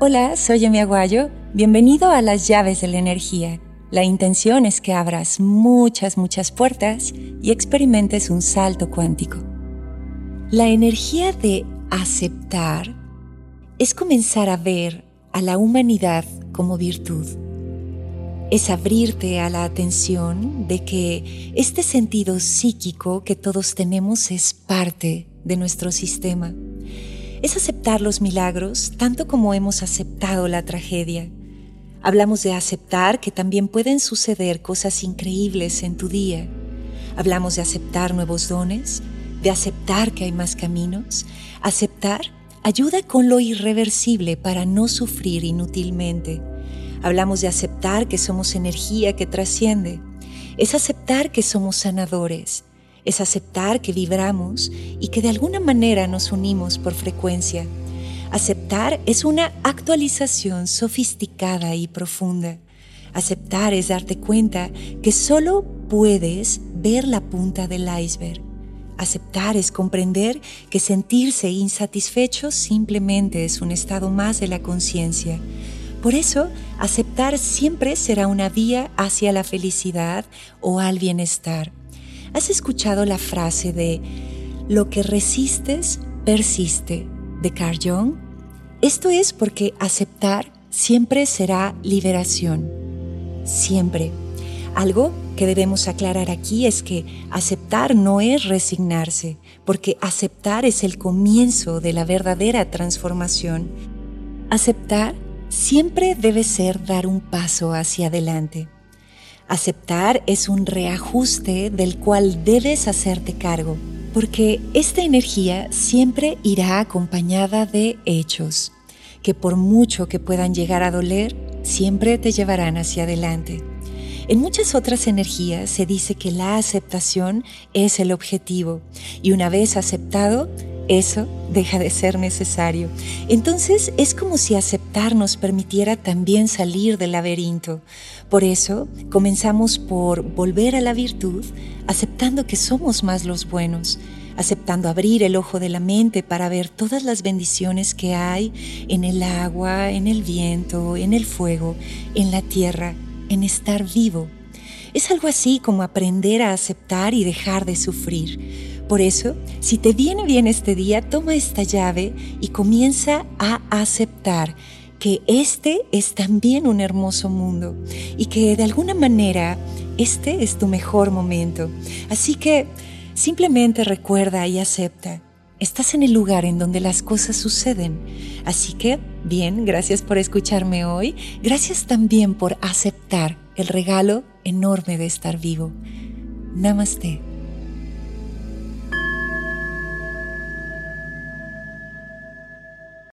Hola, soy Emi Aguayo. Bienvenido a las llaves de la energía. La intención es que abras muchas, muchas puertas y experimentes un salto cuántico. La energía de aceptar es comenzar a ver a la humanidad como virtud. Es abrirte a la atención de que este sentido psíquico que todos tenemos es parte de nuestro sistema. Es aceptar los milagros tanto como hemos aceptado la tragedia. Hablamos de aceptar que también pueden suceder cosas increíbles en tu día. Hablamos de aceptar nuevos dones, de aceptar que hay más caminos. Aceptar ayuda con lo irreversible para no sufrir inútilmente. Hablamos de aceptar que somos energía que trasciende. Es aceptar que somos sanadores. Es aceptar que vibramos y que de alguna manera nos unimos por frecuencia. Aceptar es una actualización sofisticada y profunda. Aceptar es darte cuenta que solo puedes ver la punta del iceberg Aceptar es comprender que sentirse insatisfecho simplemente es un estado más de la conciencia. Por eso, aceptar siempre será una vía hacia la felicidad o al bienestar. ¿Has escuchado la frase de lo que resistes persiste de Carl Jung? Esto es porque aceptar siempre será liberación. Siempre. Algo que debemos aclarar aquí es que aceptar no es resignarse, porque aceptar es el comienzo de la verdadera transformación. Aceptar siempre debe ser dar un paso hacia adelante. Aceptar es un reajuste del cual debes hacerte cargo, porque esta energía siempre irá acompañada de hechos, que por mucho que puedan llegar a doler, siempre te llevarán hacia adelante. En muchas otras energías se dice que la aceptación es el objetivo y una vez aceptado, eso deja de ser necesario. Entonces es como si aceptar nos permitiera también salir del laberinto. Por eso comenzamos por volver a la virtud, aceptando que somos más los buenos, aceptando abrir el ojo de la mente para ver todas las bendiciones que hay en el agua, en el viento, en el fuego, en la tierra en estar vivo. Es algo así como aprender a aceptar y dejar de sufrir. Por eso, si te viene bien este día, toma esta llave y comienza a aceptar que este es también un hermoso mundo y que de alguna manera este es tu mejor momento. Así que simplemente recuerda y acepta. Estás en el lugar en donde las cosas suceden. Así que, bien, gracias por escucharme hoy. Gracias también por aceptar el regalo enorme de estar vivo. Namaste.